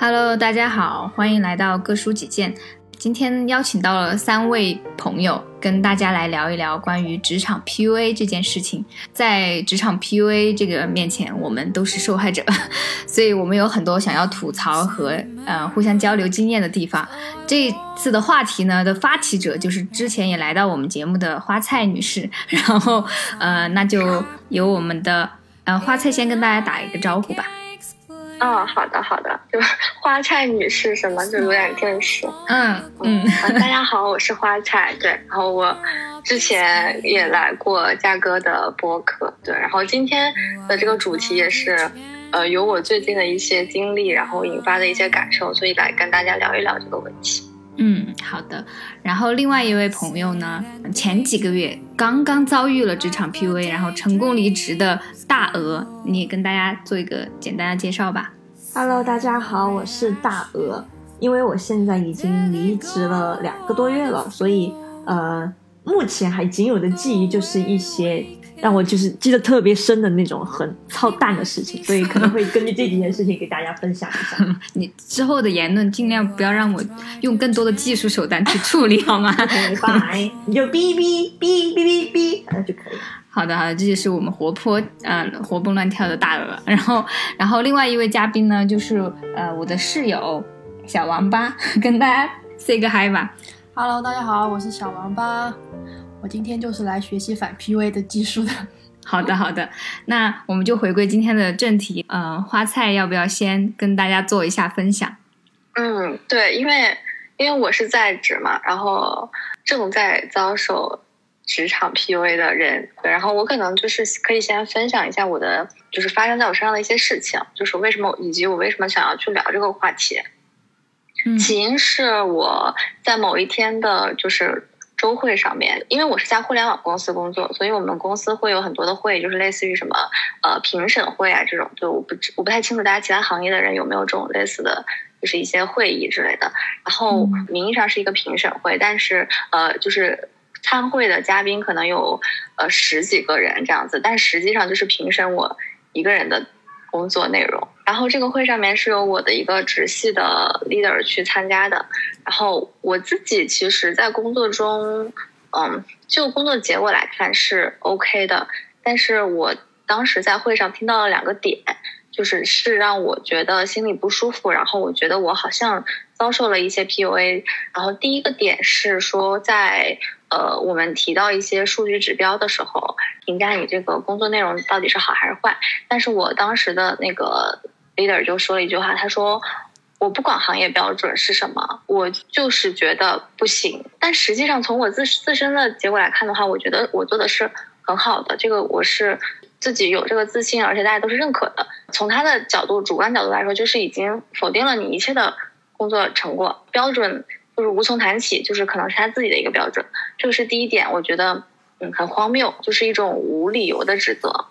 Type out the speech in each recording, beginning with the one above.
Hello，大家好，欢迎来到各抒己见。今天邀请到了三位朋友，跟大家来聊一聊关于职场 PUA 这件事情。在职场 PUA 这个面前，我们都是受害者，所以我们有很多想要吐槽和呃互相交流经验的地方。这次的话题呢的发起者就是之前也来到我们节目的花菜女士，然后呃那就由我们的呃花菜先跟大家打一个招呼吧。哦，好的好的，就 花菜女士什么就有点正式。嗯嗯，大家好，我是花菜，对，然后我之前也来过嘉哥的播客，对，然后今天的这个主题也是，呃，有我最近的一些经历，然后引发的一些感受，所以来跟大家聊一聊这个问题。嗯，好的。然后另外一位朋友呢，前几个月刚刚遭遇了职场 PUA，然后成功离职的大鹅，你也跟大家做一个简单的介绍吧。Hello，大家好，我是大鹅。因为我现在已经离职了两个多月了，所以呃，目前还仅有的记忆就是一些让我就是记得特别深的那种很操蛋的事情，所以可能会根据这几件事情给大家分享一下。你之后的言论尽量不要让我用更多的技术手段去处理，好吗？拜，你就哔哔哔哔哔哔，那就可以。好的，好的，这就是我们活泼，嗯，活蹦乱跳的大鹅。然后，然后另外一位嘉宾呢，就是呃我的室友小王八，跟大家 say 个 hi 吧。Hello，大家好，我是小王八，我今天就是来学习反 PUA 的技术的。好的，好的，那我们就回归今天的正题。呃，花菜要不要先跟大家做一下分享？嗯，对，因为因为我是在职嘛，然后正在遭受职场 PUA 的人，对，然后我可能就是可以先分享一下我的，就是发生在我身上的一些事情，就是为什么以及我为什么想要去聊这个话题。嗯起因是我在某一天的，就是周会上面，因为我是在互联网公司工作，所以我们公司会有很多的会，就是类似于什么呃评审会啊这种，就我不知我不太清楚大家其他行业的人有没有这种类似的，就是一些会议之类的。然后嗯名义上是一个评审会，但是呃就是参会的嘉宾可能有呃十几个人这样子，但实际上就是评审我一个人的工作内容。然后这个会上面是由我的一个直系的 leader 去参加的。然后我自己其实，在工作中，嗯，就工作结果来看是 OK 的，但是我当时在会上听到了两个点，就是是让我觉得心里不舒服，然后我觉得我好像遭受了一些 PUA。然后第一个点是说在，呃我们提到一些数据指标的时候，评价你这个工作内容到底是好还是坏。但是我当时的那个 leader 就说了一句话，他说。我不管行业标准是什么，我就是觉得不行。但实际上，从我自自身的结果来看的话，我觉得我做的是很好的，这个我是自己有这个自信，而且大家都是认可的。从他的角度、主观角度来说，就是已经否定了你一切的工作成果标准，就是无从谈起，就是可能是他自己的一个标准。这个是第一点，我觉得嗯很荒谬，就是一种无理由的指责。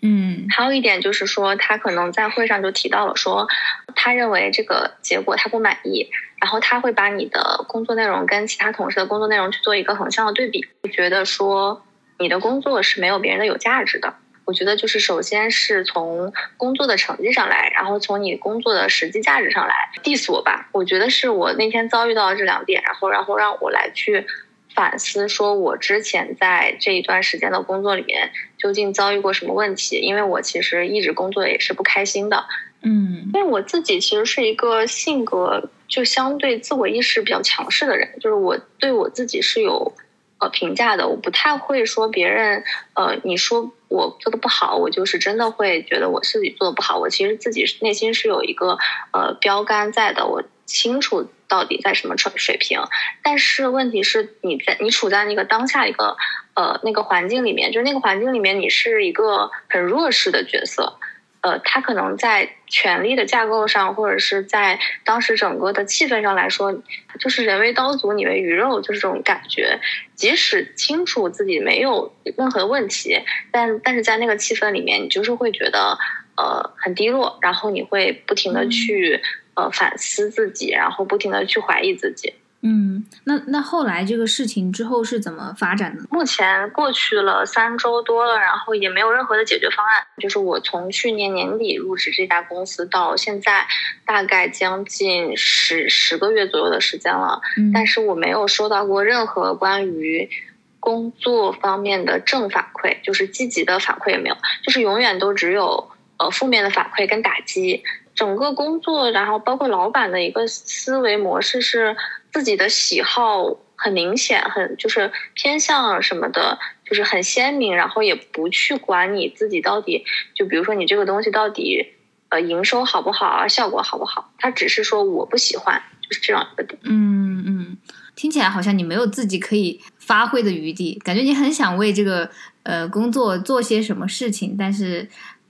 嗯还有一点就是说，他可能在会上就提到了说，他认为这个结果他不满意，然后他会把你的工作内容跟其他同事的工作内容去做一个横向的对比，觉得说你的工作是没有别人的有价值的。我觉得就是首先是从工作的成绩上来，然后从你工作的实际价值上来 diss 我吧。我觉得是我那天遭遇到的这两点，然后然后让我来去反思，说我之前在这一段时间的工作里面究竟遭遇过什么问题？因为我其实一直工作也是不开心的，嗯因为我自己其实是一个性格就相对自我意识比较强势的人，就是我对我自己是有呃评价的，我不太会说别人呃你说我做的不好，我就是真的会觉得我自己做的不好，我其实自己内心是有一个呃标杆在的，我清楚到底在什么水水平，但是问题是你在你处在那个当下一个呃那个环境里面，就是那个环境里面你是一个很弱势的角色。呃，他可能在权力的架构上，或者是在当时整个的气氛上来说，就是人为刀俎，你为鱼肉，就是这种感觉。即使清楚自己没有任何的问题，但但是在那个气氛里面，你就是会觉得呃很低落，然后你会不停的去、呃反思自己，然后不停的去怀疑自己。嗯，那那后来这个事情之后是怎么发展的？目前过去了三周多了，然后也没有任何的解决方案。就是我从去年年底入职这家公司到现在，大概将近十十个月左右的时间了，嗯但是我没有收到过任何关于工作方面的正反馈，就是积极的反馈也没有，就是永远都只有呃负面的反馈跟打击。整个工作，然后包括老板的一个思维模式是自己的喜好很明显，很就是偏向什么的，就是很鲜明，然后也不去管你自己到底，就比如说你这个东西到底呃营收好不好啊，效果好不好，他只是说我不喜欢，就是这样一个点。嗯嗯，听起来好像你没有自己可以发挥的余地，感觉你很想为这个呃工作做些什么事情，但是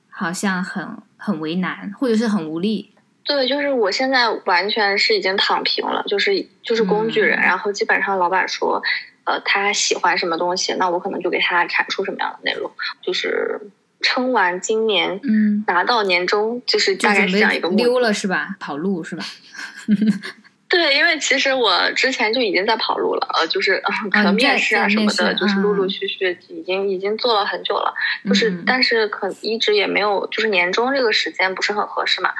好像很很为难，或者是很无力。对，就是我现在完全是已经躺平了，就是就是工具人，嗯然后基本上老板说，呃，他喜欢什么东西，那我可能就给他产出什么样的内容，就是撑完今年，嗯，拿到年终，就是大概是这样一个目的溜了是吧？跑路是吧？对，因为其实我之前就已经在跑路了，呃，就是、呃可能面试啊什么的，试就是陆陆嗯续续已经已经做了很久了，就是、嗯但是可一直也没有，就是年终这个时间不是很合适嘛，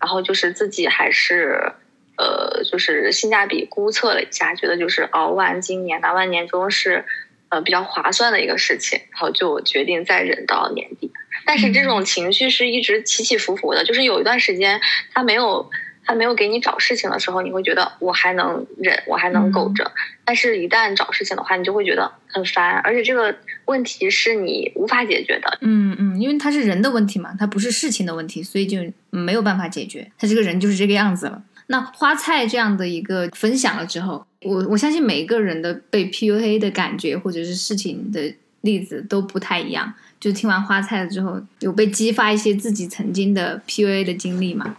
然后就是自己还是呃，就是性价比估测了一下，觉得就是熬完今年拿完年终是呃比较划算的一个事情，然后就决定再忍到年底。但是这种情绪是一直起起伏伏的，就是有一段时间他没有。他没有给你找事情的时候，你会觉得我还能忍，我还能苟着。但是，一旦找事情的话，你就会觉得很烦，而且这个问题是你无法解决的。嗯嗯，因为他是人的问题嘛，他不是事情的问题，所以就没有办法解决。他这个人就是这个样子了。那花菜这样的一个分享了之后，我我相信每一个人的被 PUA 的感觉或者是事情的例子都不太一样。就听完花菜了之后，有被激发一些自己曾经的 PUA 的经历吗？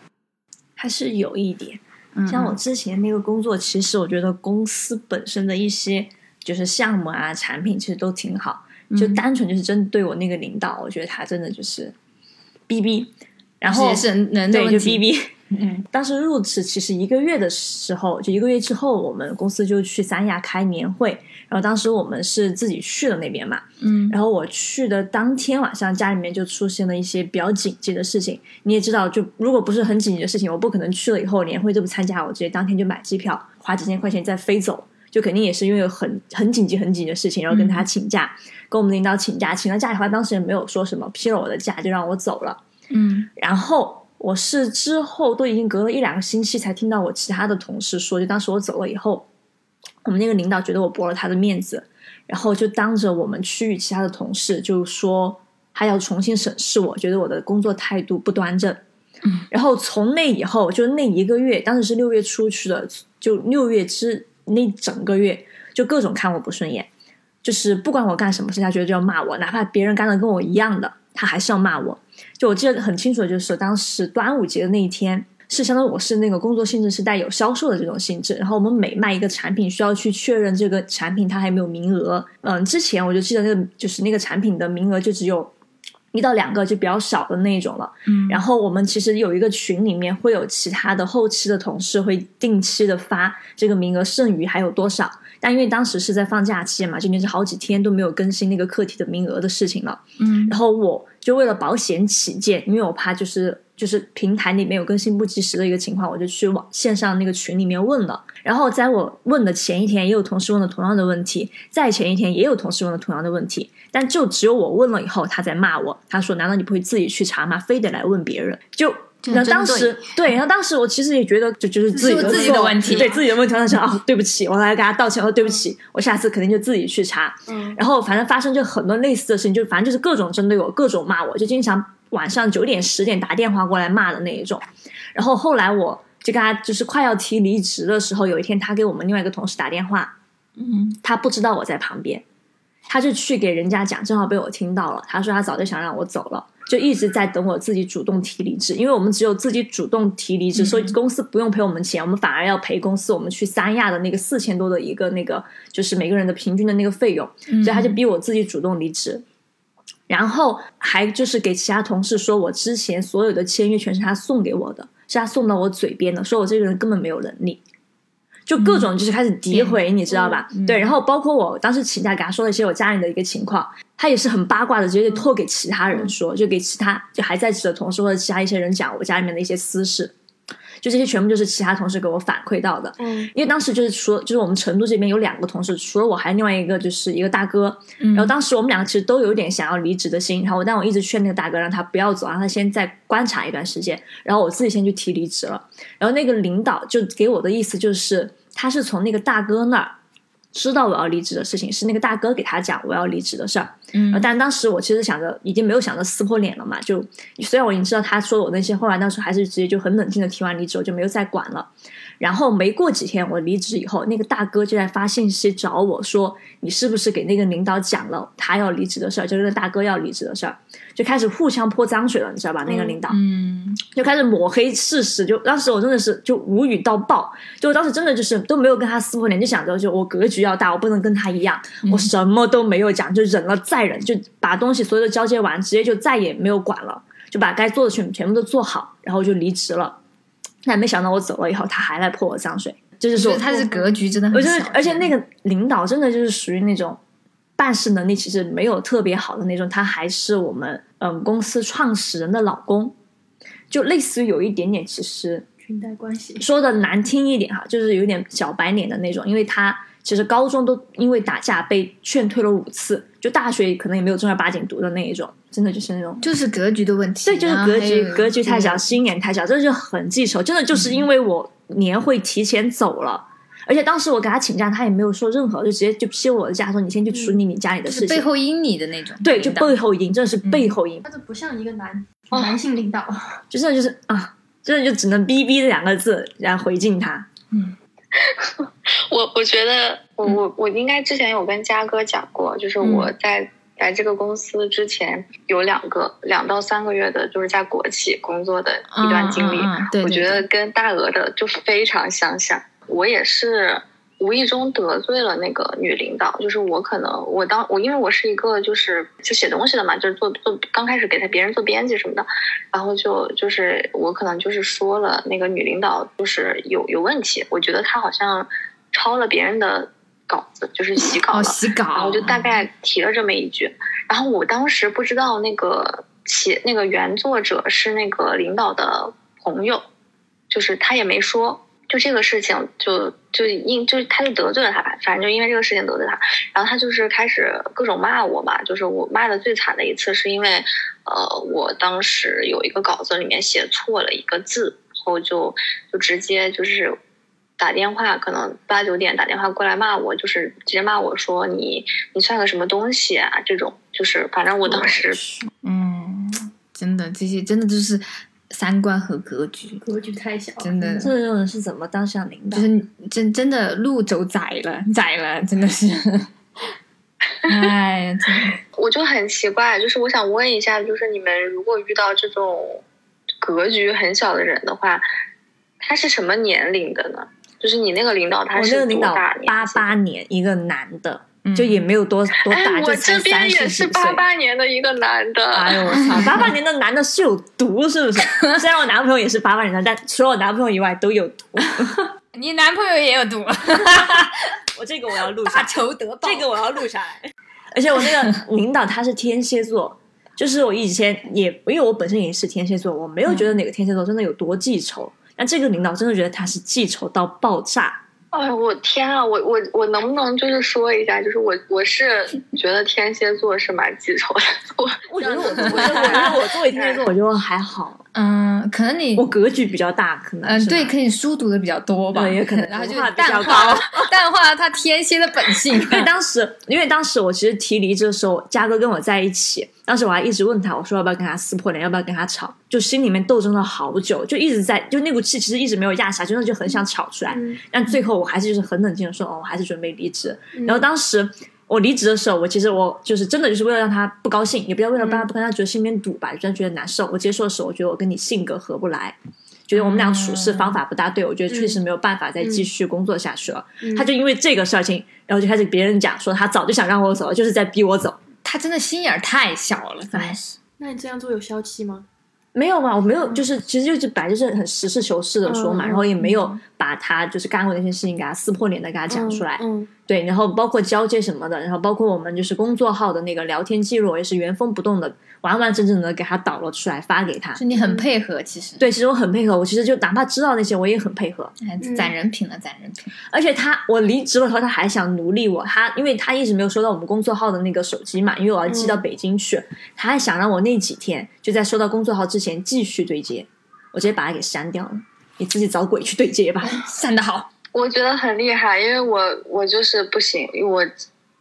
还是有一点。嗯，像我之前那个工作，其实我觉得公司本身的一些就是项目啊、产品，其实都挺好。就嗯单纯就是针对我那个领导，我觉得他真的就是逼逼，然后也是人人的对就逼逼。嗯 当时入职其实一个月的时候，就一个月之后，我们公司就去三亚开年会，然后当时我们是自己去了那边嘛，嗯然后我去的当天晚上，家里面就出现了一些比较紧急的事情。你也知道，就如果不是很紧急的事情，我不可能去了以后年会都不参加，我直接当天就买机票，花几千块钱再飞走。就肯定也是因为有很很紧急、很紧急的事情，然后跟他请假，跟我们领导请假，请了假以后，他当时也没有说什么，批了我的假就让我走了。嗯然后我是之后都已经隔了一两个星期才听到我其他的同事说，就当时我走了以后，我们那个领导觉得我驳了他的面子，然后就当着我们区域其他的同事就说他要重新审视我，觉得我的工作态度不端正。嗯，然后从那以后，就那一个月，当时是六月出去的，就六月之那整个月，就各种看我不顺眼，就是不管我干什么事，他觉得就要骂我，哪怕别人干的跟我一样的，他还是要骂我。就我记得很清楚的就是当时端午节的那一天，是相当于我是那个工作性质是带有销售的这种性质，然后我们每卖一个产品需要去确认这个产品它还有没有名额。嗯，之前我就记得那个就是那个产品的名额就只有一到两个，就比较少的那种了。嗯，然后我们其实有一个群里面会有其他的后期的同事会定期的发这个名额剩余还有多少，但因为当时是在放假期嘛，就连着好几天都没有更新那个课题的名额的事情了。嗯然后我就为了保险起见，因为我怕就是就是平台里面有更新不及时的一个情况，我就去网线上那个群里面问了。然后在我问的前一天，也有同事问了同样的问题，在前一天也有同事问了同样的问题，但就只有我问了以后，他在骂我，他说：“难道你不会自己去查吗？非得来问别人？”就。就然后当时对，然后当时我其实也觉得，就就是自己的自己的问题对自己的问题。我想啊，对不起，我来给他道歉，我说对不起，我下次肯定就自己去查。嗯然后反正发生就很多类似的事情，就反正就是各种针对我，各种骂我，就经常晚上九点十点打电话过来骂的那一种。然后后来我就跟他就是快要提离职的时候，有一天他给我们另外一个同事打电话，嗯他不知道我在旁边，他就去给人家讲，正好被我听到了。他说他早就想让我走了，就一直在等我自己主动提离职，因为我们只有自己主动提离职，嗯所以公司不用赔我们钱，我们反而要赔公司我们去三亚的那个四千多的一个那个就是每个人的平均的那个费用，嗯，所以他就逼我自己主动离职。然后还就是给其他同事说，我之前所有的签约全是他送给我的，是他送到我嘴边的，说我这个人根本没有能力。就各种就是开始诋毁，你知道吧？嗯。对，然后包括我当时请假给他说了一些我家里的一个情况，他也是很八卦的，直接就托给其他人说，就给其他就还在职的同事或者其他一些人讲我家里面的一些私事，就这些全部就是其他同事给我反馈到的。嗯因为当时就是说，就是我们成都这边有两个同事，除了我，还有另外一个就是一个大哥。嗯然后当时我们两个其实都有点想要离职的心，然后但我一直劝那个大哥让他不要走，让他先再观察一段时间，然后我自己先去提离职了。然后那个领导就给我的意思就是，他是从那个大哥那儿知道我要离职的事情，是那个大哥给他讲我要离职的事儿。嗯呃但当时我其实想着，已经没有想着撕破脸了嘛，就虽然我已经知道他说我那些，后来当时还是直接就很冷静的提完离职，我就没有再管了。然后没过几天，我离职以后，那个大哥就在发信息找我说，你是不是给那个领导讲了他要离职的事儿，就是那个大哥要离职的事儿，就开始互相泼脏水了，你知道吧？那个领导，嗯就开始抹黑事实，就当时我真的是就无语到爆，就我当时真的就是都没有跟他撕破脸，就想着就我格局要大，我不能跟他一样，我什么都没有讲，就忍了再忍，就把东西所有的交接完，直接就再也没有管了，就把该做的全全部都做好，然后就离职了。但没想到我走了以后，他还来泼我脏水，就是我我觉得他是格局真的很小我觉得，而且那个领导真的就是属于那种办事能力其实没有特别好的那种，他还是我们嗯公司创始人的老公，就类似于有一点点，其实裙带关系，说的难听一点哈，就是有点小白脸的那种，因为他其实高中都因为打架被劝退了五次，就大学可能也没有正儿八经读的那一种，真的就是那种。就是格局的问题，对，就是格局格局太小，心眼太小，这就很记仇。真的就是因为我年会提前走了，而且当时我给他请假，他也没有说任何，就直接就批我的假，说你先去处理你家里的就是事情。背后阴你的那种，对，就背后阴，真的是背后阴，他这不像一个男男性领导，就真的就是啊，真的就只能逼逼这两个字然后回敬他。我我觉得我我我应该之前有跟嘉哥讲过，就是我在来这个公司之前有两个两到三个月的，就是在国企工作的一段经历，嗯嗯嗯对我觉得跟大鹅的就非常相像。我也是无意中得罪了那个女领导，就是我可能我当我因为我是一个就是就写东西的嘛，就是做做刚开始给他别人做编辑什么的，然后就就是我可能就是说了那个女领导就是有有问题，我觉得她好像抄了别人的稿子，就是洗稿了，哦洗稿，然后就大概提了这么一句，然后我当时不知道那个写那个原作者是那个领导的朋友，就是他也没说，就这个事情就就因就是他就得罪了他吧，反正就因为这个事情得罪他，然后他就是开始各种骂我嘛，就是我骂的最惨的一次是因为呃我当时有一个稿子里面写错了一个字，然后就就直接就是。打电话可能八九点打电话过来骂我，就是直接骂我说你你算个什么东西啊？这种就是反正我当时嗯，真的这些真的就是三观和格局，格局太小，真的。这种人是怎么？当上领导。就？是真真的路走窄了，窄了，真的是，哎呀，我就很奇怪，就是我想问一下，就是你们如果遇到这种格局很小的人的话，他是什么年龄的呢？就是你那个领导他是多大年？八八年，一个男的，嗯就也没有多多大，我才三这边也。是八八年的一个男的。哎呦我操！八八年的男的是有毒，是不是？虽然我男朋友也是八八年的，但除了我男朋友以外都有毒。你男朋友也有毒，我这个我要录下大仇得报。这个我要录下来。而且我那个领导他是天蝎座，就是我以前也因为我本身也是天蝎座，我没有觉得哪个天蝎座真的有多记仇。但这个领导真的觉得他是记仇到爆炸，哎呦，我天啊！我我我能不能就是说一下，就是我我是 觉得天蝎座是蛮记仇的，我我觉得我，我觉得我我作为天蝎座，我觉得还好，嗯，可能你我格局比较大，可能嗯，对，可以书读的比较多吧，也可能 然后就淡化高淡化了他天蝎的本性。因为当时，因为当时我其实提离职的时候，嘉哥跟我在一起，当时我还一直问他，我说要不要跟他撕破脸，要不要跟他吵，就心里面斗争了好久，就一直在，就那股气其实一直没有压下，真的就很想吵出来。嗯但最后我还是就是很冷静的说，哦，我还是准备离职。然后当时我离职的时候，我其实我就是真的就是为了让他不高兴，也不要为了让他不跟他觉得心里面堵吧，真的觉得难受。我接受的时候，我觉得我跟你性格合不来。觉得我们俩处事方法不大对，我觉得确实没有办法再继续工作下去了。他就因为这个事情，然后就开始别人讲说他早就想让我走了，就是在逼我走。他真的心眼儿太小了，真的是。那你这样做有消气吗？没有嘛，我没有，就是其实就是本来就是很实事求是的说嘛，然后也没有把他就是干过那些事情给他撕破脸的给他讲出来，嗯，对，然后包括交接什么的，然后包括我们就是工作号的那个聊天记录也是原封不动的，完完整整的给他导了出来发给他。就你很配合，其实对，其实我很配合，我其实就哪怕知道那些，我也很配合。哎攒人品了，攒人品。而且他，我离职了以后，他还想奴隶我，他因为他一直没有收到我们工作号的那个手机嘛，因为我要寄到北京去，他还想让我那几天就在收到工作号之前继续对接，我直接把他给删掉了，你自己找鬼去对接吧。散的好，我觉得很厉害，因为我我就是不行，因为我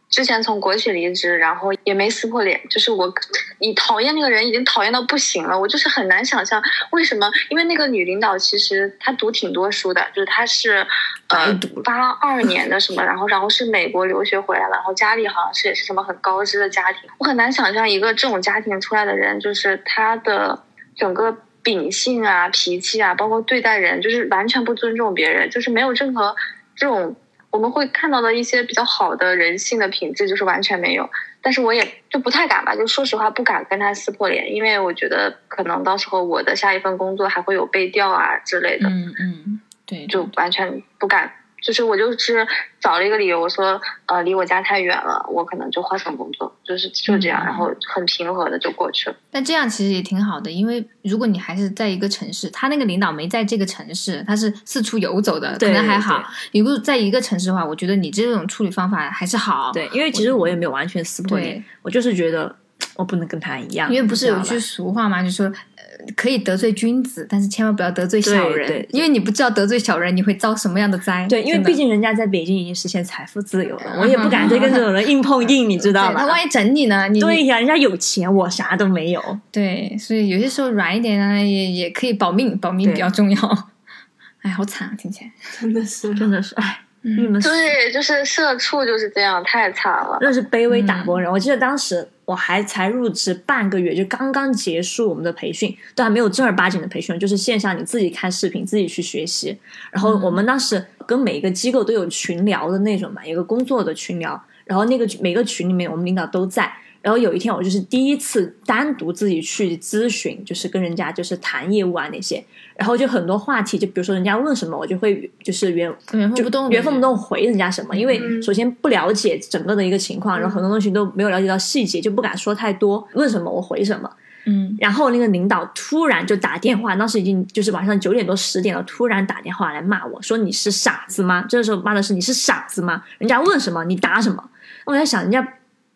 之前从国企离职，然后也没撕破脸，就是我你讨厌那个人已经讨厌到不行了，我就是很难想象为什么，因为那个女领导其实她读挺多书的，就是她是呃八二年的什么，然后然后是美国留学回来了，然后家里好像是也是什么很高知的家庭，我很难想象一个这种家庭出来的人，就是他的整个。秉性啊，脾气啊，包括对待人，就是完全不尊重别人，就是没有任何这种我们会看到的一些比较好的人性的品质，就是完全没有。但是我也就不太敢吧，就说实话不敢跟他撕破脸，因为我觉得可能到时候我的下一份工作还会有被调啊之类的，嗯嗯，对，就完全不敢。就是我就是找了一个理由，我说呃离我家太远了，我可能就换份工作，就是就这样，嗯然后很平和的就过去了。但这样其实也挺好的，因为如果你还是在一个城市，他那个领导没在这个城市，他是四处游走的，可能还好。如果在一个城市的话，我觉得你这种处理方法还是好。，对，因为其实我也没有完全撕破对脸，我就是觉得我不能跟他一样，因为不是有句俗话嘛，就说呃可以得罪君子，但是千万不要得罪小人，对对因为你不知道得罪小人你会遭什么样的灾。对，因为毕竟人家在北京已经实现财富自由了，我也不敢再跟这种人硬碰硬，你知道吧？对他万一整你呢？你对呀，人家有钱，我啥都没有。对，所以有些时候软一点呢，也也可以保命，保命比较重要。哎，好惨啊，听起来。真的是，真的是，哎，嗯你们对，就是社畜就是这样，太惨了。那是卑微打工人。我记得当时我还才入职半个月，就刚刚结束我们的培训，都还没有正儿八经的培训，就是线下你自己看视频，自己去学习。然后我们当时跟每一个机构都有群聊的那种嘛，一个工作的群聊，然后那个每个群里面我们领导都在。然后有一天我就是第一次单独自己去咨询，就是跟人家就是谈业务啊那些，然后就很多话题，就比如说人家问什么，我就会就是原就原封不动，原封不动回人家什么，因为嗯首先不了解整个的一个情况，然后很多东西都没有了解到细节，就不敢说太多。问什么我回什么。嗯，然后那个领导突然就打电话，当时已经就是晚上九点多十点了，突然打电话来骂我说你是傻子吗？这时候骂的是你是傻子吗？人家问什么你答什么？我在想人家，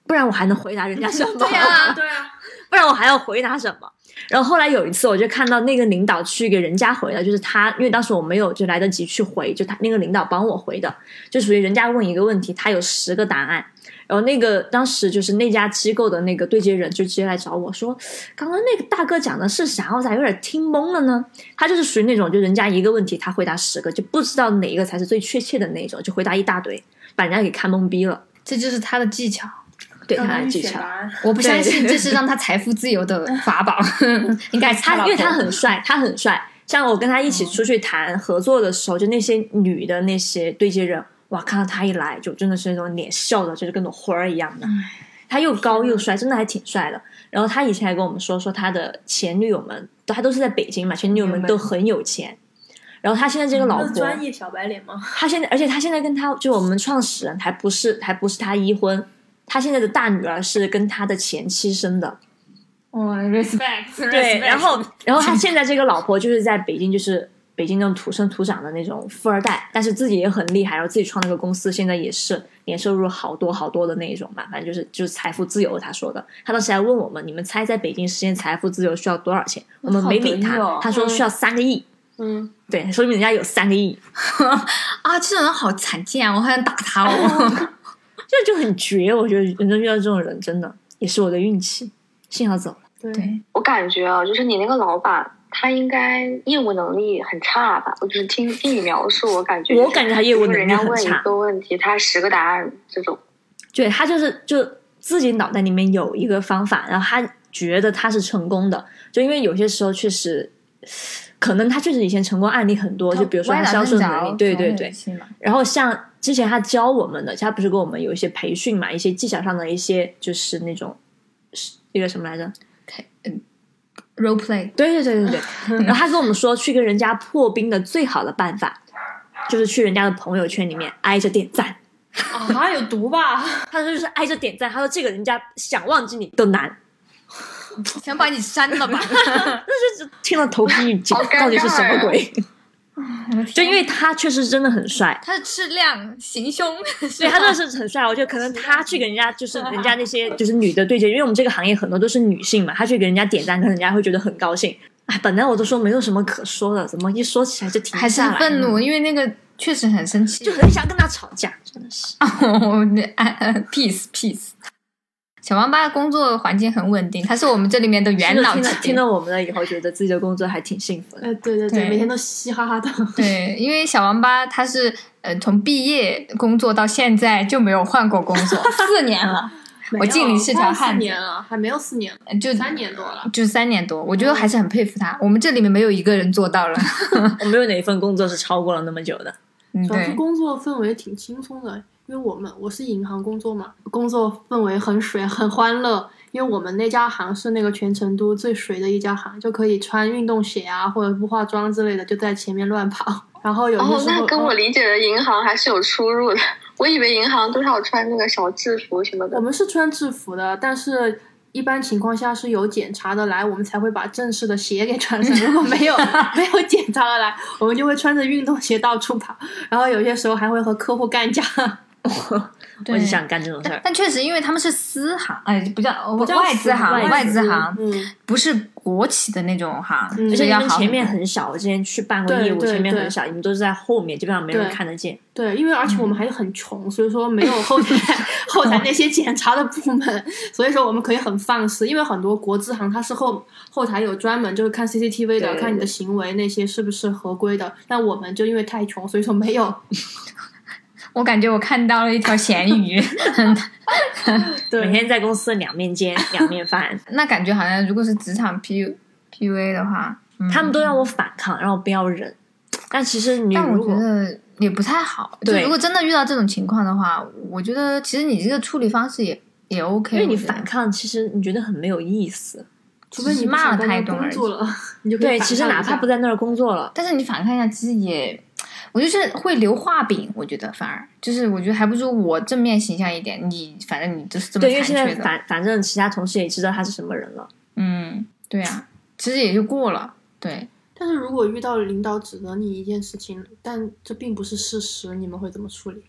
不然我还能回答人家什么？对 呀对啊，不然我还要回答什么？然后后来有一次，我就看到那个领导去给人家回了，就是他，因为当时我没有就来得及去回，就他那个领导帮我回的，就属于人家问一个问题，他有十个答案。然后那个当时就是那家机构的那个对接人就直接来找我说，刚刚那个大哥讲的是啥？我咋有点听懵了呢？他就是属于那种，就人家一个问题他回答十个，就不知道哪一个才是最确切的那种，就回答一大堆，把人家给看懵逼了。这就是他的技巧。对他的技巧。我不相信这是让他财富自由的 法宝，应该他因为他很帅，他很帅。像我跟他一起出去谈合作的时候，就那些女的那些对接人，哇，看到他一来就真的是那种脸笑的，就是跟朵花儿一样的。他又高又帅，真的还挺帅的。然后他以前还跟我们说，说他的前女友们，他都是在北京嘛，前女友们都很有钱。然后他现在这个老婆，专业小白脸吗？他现在，而且他现在跟他就我们创始人还不是还不是他一婚，他现在的大女儿是跟他的前妻生的。哇，respect，对，然后然后他现在这个老婆就是在北京，就是北京那种土生土长的那种富二代，但是自己也很厉害，然后自己创了个公司，现在也是年收入好多好多的那一种嘛，反正就是就是财富自由。他说的，他当时还问我们，你们猜在北京实现财富自由需要多少钱？我们没理他，他说需要三个亿。嗯，对，说明人家有三个亿，啊，这种人好残贱啊！我好想打他哦。这就很绝。我觉得人生遇到这种人，真的也是我的运气，幸好走了。对，对，我感觉啊，就是你那个老板，他应该业务能力很差吧？我就是听听你描述，我感觉我感觉他业务能力人家问一很差个问题，他十个答案这种。对他就是就自己脑袋里面有一个方法，然后他觉得他是成功的，就因为有些时候确实，可能他确实以前成功案例很多，就比如说他销售能力，对对对。然后像之前他教我们的，他不是给我们有一些培训嘛，一些技巧上的一些就是那种是那个什么来着？，role play，对对对对对。然后他跟我们说，去跟人家破冰的最好的办法就是去人家的朋友圈里面挨着点赞，啊，有毒吧？他说就是挨着点赞，他说这个人家想忘记你都难，想把你删了吧？就是听了头皮一紧到底是什么鬼？就因为他确实真的很帅，他是质量行凶，对他真的是很帅，我觉得可能他去给人家就是人家那些就是女的对接，因为我们这个行业很多都是女性嘛，他去给人家点赞，可能人家会觉得很高兴。哎，本来我都说没有什么可说的，怎么一说起来就停还是不下来？愤怒，，因为那个确实很生气，就很想跟他吵架，真的是。哦，那啊 peace peace。小王八的工作环境很稳定，他是我们这里面的元老听了级。听了我们的以后，觉得自己的工作还挺幸福的。呃，对对对每天都嘻嘻哈哈的。对，因为小王八他是呃从毕业工作到现在就没有换过工作，四年了，我敬你是条汉子四年了，还没有四年，就三年多了。就三年多，我觉得还是很佩服他。我们这里面没有一个人做到了。我没有哪一份工作是超过了那么久的。嗯，主要是对，工作氛围挺轻松的，因为我们我是银行工作嘛，工作氛围很水，很欢乐。因为我们那家行是那个全成都最水的一家行，就可以穿运动鞋啊，或者不化妆之类的，就在前面乱跑。然后有些哦，时候，那跟我哦理解的银行还是有出入的。我以为银行都是要穿那个小制服什么的我。们是穿制服的，但是一般情况下是有检查的来，我们才会把正式的鞋给穿上。如果没有 没有检查的来，我们就会穿着运动鞋到处跑，然后有些时候还会和客户干架。我 我就想干这种事儿。但确实，因为他们是私行，哎，不叫不叫外资行，外资行嗯，不是国企的那种行，嗯而且你们前面很多很小，我之前去办过业务，前面很小，你们都是在后面，基本上没人看得见。对，因为而且我们还很穷，所以说没有后台 后台那些检查的部门，所以说我们可以很放肆。因为很多国资行它是后后台有专门就是看 CCTV 的，看你的行为那些是不是合规的。但我们就因为太穷，所以说没有。我感觉我看到了一条咸鱼 对。每天在公司两面煎，两面饭，那感觉好像如果是职场 P U P U A 的话，嗯。他们都让我反抗，让我不要忍。但其实你但我觉得也不太好。就对。如果真的遇到这种情况的话，我觉得其实你这个处理方式也也 OK，因为你反抗，其实你觉得很没有意思。除非你骂了他一顿而已。工作了，你就对，其实哪怕不在那儿工作了，但是你反抗一下，其实也，我就是会留画饼。我觉得反而就是，我觉得还不如我正面形象一点。你反正你就是这么对，因为现在残缺的，反反正其他同事也知道他是什么人了。嗯，对啊，其实也就过了。对，但是如果遇到领导指责你一件事情，但这并不是事实，你们会怎么处理？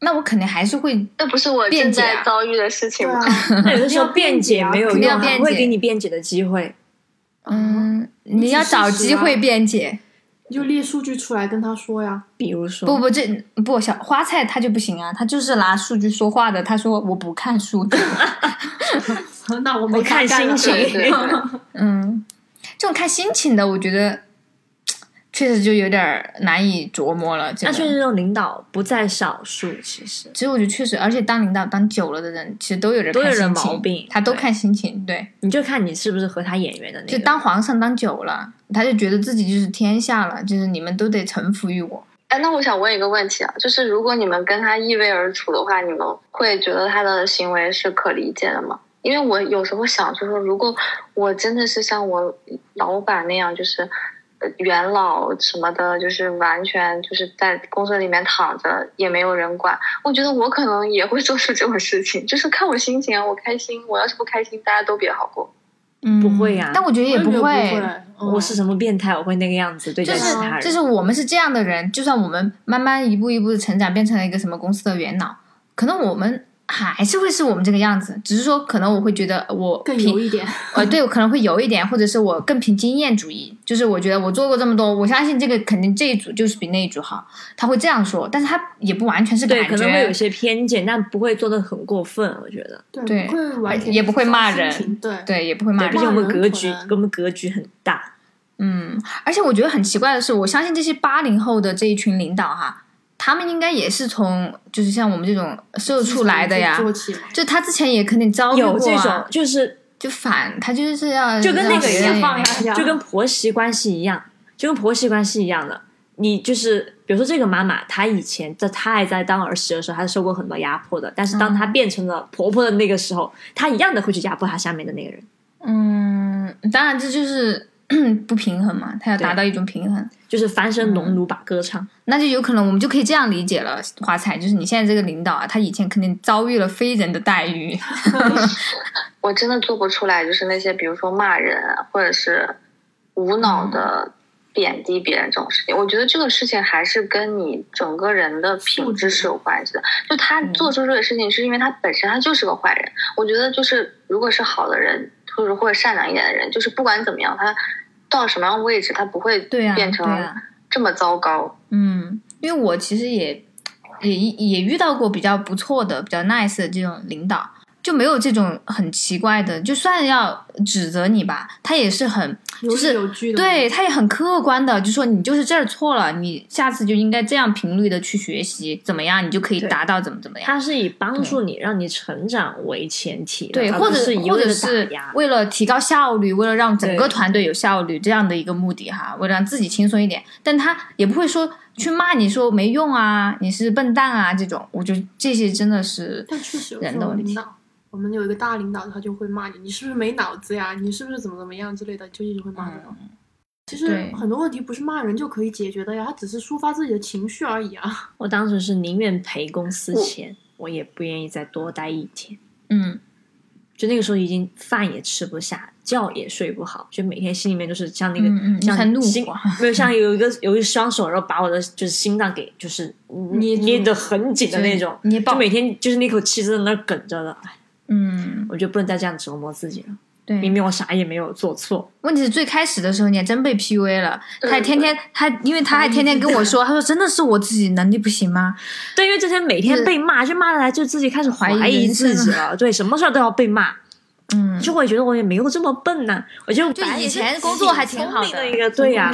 那我肯定还是会，那不是我正在遭遇的事情吗？那有的时候 辩解没有用，他不会给你辩解的机会。嗯，你要找机会辩解。你就列数据出来跟他说呀。比如说，不不，这不小花菜他就不行啊，他就是拿数据说话的。他说我不看数据，那我没我看心情 嗯，这种看心情的，我觉得确实就有点儿难以琢磨了。这个那确实这种领导不在少数，其实其实我觉得确实，而且当领导当久了的人，其实都有点都有点毛病他都看心情。对，你就看你是不是和他眼缘的那个。就当皇上当久了，他就觉得自己就是天下了，就是你们都得臣服于我。哎，那我想问一个问题啊，就是如果你们跟他易位而处的话，你们会觉得他的行为是可理解的吗？因为我有时候想，就是说如果我真的是像我老板那样，就是呃元老什么的，就是完全就是在公司里面躺着也没有人管，我觉得我可能也会做出这种事情，就是看我心情啊，我开心，我要是不开心，大家都别好过。嗯，不会呀但我觉得也不会。嗯我是什么变态，我会那个样子对就是待其他人。就是我们是这样的人，就算我们慢慢一步一步的成长，变成了一个什么公司的元老，可能我们还是会是我们这个样子，只是说可能我会觉得我更凭油一点。呃，对我可能会油一点，或者是我更凭经验主义，就是我觉得我做过这么多，我相信这个肯定这一组就是比那一组好，他会这样说，但是他也不完全是感对，觉，可能会有些偏见，但不会做的很过分。我觉得，对，不会完全也不会骂人对，对，也不会骂对，人毕竟我们格局跟我们格局很大。嗯，而且我觉得很奇怪的是，我相信这些八零后的这一群领导哈，他们应该也是从就是像我们这种社畜来的呀。就他之前也肯定遭遇过、啊、有这种，就是就反他就是要就跟那个一样就跟婆媳关系一样，就跟婆媳关系一样的。你就是比如说这个妈妈，她以前在她还在当儿媳的时候，她是受过很多压迫的，但是当她变成了婆婆的那个时候，她一样的会去压迫她下面的那个人。嗯，当然这就是 不平衡嘛，他要达到一种平衡，就是翻身农奴把歌唱。那就有可能我们就可以这样理解了。华彩就是你现在这个领导啊，他以前肯定遭遇了非人的待遇。我真的做不出来，就是那些比如说骂人或者是无脑的贬低别人这种事情。我觉得这个事情还是跟你整个人的品质是有关系的。就他做出这个事情，是因为他本身他就是个坏人。我觉得就是如果是好的人，或者或者善良一点的人，就是不管怎么样，他到什么样位置，他不会变成这么糟糕。嗯，因为我其实也也也遇到过比较不错的、比较 nice 的这种领导。就没有这种很奇怪的，就算要指责你吧，他也是很就是对他也很客观的，就说你就是这儿错了，你下次就应该这样频率的去学习，怎么样你就可以达到怎么怎么样。他是以帮助你让你成长为前提，对，或者是或者是为了提高效率，为了让整个团队有效率这样的一个目的哈，为了让自己轻松一点，但他也不会说去骂你说没用啊，你是笨蛋啊这种，我觉得这些真的是人的问题。我们有一个大领导，他就会骂你，你是不是没脑子呀？你是不是怎么怎么样之类的，就一直会骂你。其实很多问题不是骂人就可以解决的呀，他只是抒发自己的情绪而已啊。我当时是宁愿赔公司钱，我也不愿意再多待一天。嗯，就那个时候已经饭也吃不下，觉也睡不好，就每天心里面就是像那个像怒火没有像有一个有一双手，然后把我的就是心脏给就是捏捏得很紧的那种，就每天就是那口气在那梗着的。嗯，我觉得不能再这样折磨自己了。对，明明我啥也没有做错。问题是最开始的时候，你还真被 PUA 了。他还天天他，因为他还天天跟我说，他说真的是我自己能力不行吗？对，因为之前每天被骂，就骂的来就自己开始怀疑自己了。对，什么事儿都要被骂。嗯，就会觉得我也没有这么笨呢。我就就以前工作还挺好的一个，对呀。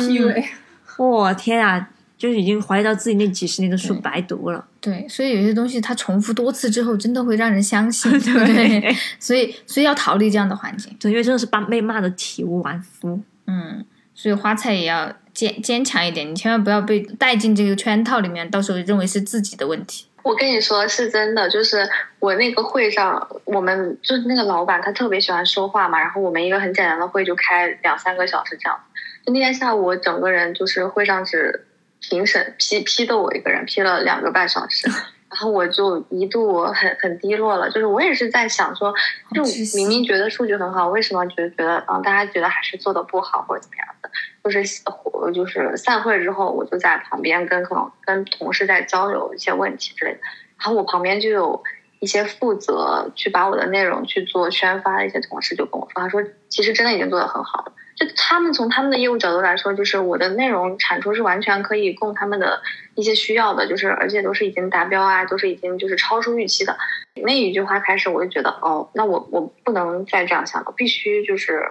我天啊！就是已经怀疑到自己那几十年的书白读了，对，所以有些东西它重复多次之后，真的会让人相信，对，所以所以要逃离这样的环境，对，因为真的是把被骂的体无完肤，嗯，所以花菜也要坚坚强一点，你千万不要被带进这个圈套里面，到时候认为是自己的问题。我跟你说是真的，就是我那个会上，我们就是那个老板他特别喜欢说话嘛，然后我们一个很简单的会就开两三个小时这样，就那天下午我整个人就是会上是。评审批批的我一个人批了两个半小时，然后我就一度很很低落了。就是我也是在想说，就明明觉得数据很好，为什么觉得觉得嗯大家觉得还是做的不好或者怎么样的？就是我就是散会之后，我就在旁边跟可能跟同事在交流一些问题之类的。然后我旁边就有一些负责去把我的内容去做宣发的一些同事就跟我说，他说其实真的已经做的很好了。就他们从他们的业务角度来说，就是我的内容产出是完全可以供他们的一些需要的，就是而且都是已经达标啊，都是已经就是超出预期的。那一句话开始，我就觉得哦，那我我不能再这样想了，必须就是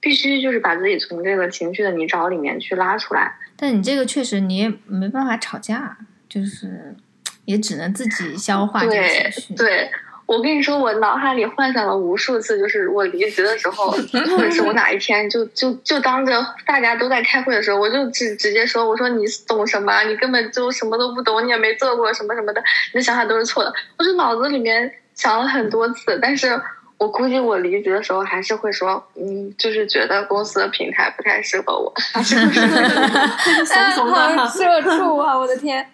必须就是把自己从这个情绪的泥沼里面去拉出来。但你这个确实你也没办法吵架，就是也只能自己消化这个情绪。对。我跟你说，我脑海里幻想了无数次，就是我离职的时候，或者是我哪一天就就就当着大家都在开会的时候，我就直直接说，我说你懂什么？你根本就什么都不懂，你也没做过什么什么的，你的想法都是错的。我就脑子里面想了很多次，但是我估计我离职的时候还是会说，嗯，就是觉得公司的平台不太适合我，还是不是？好社畜啊！我的天。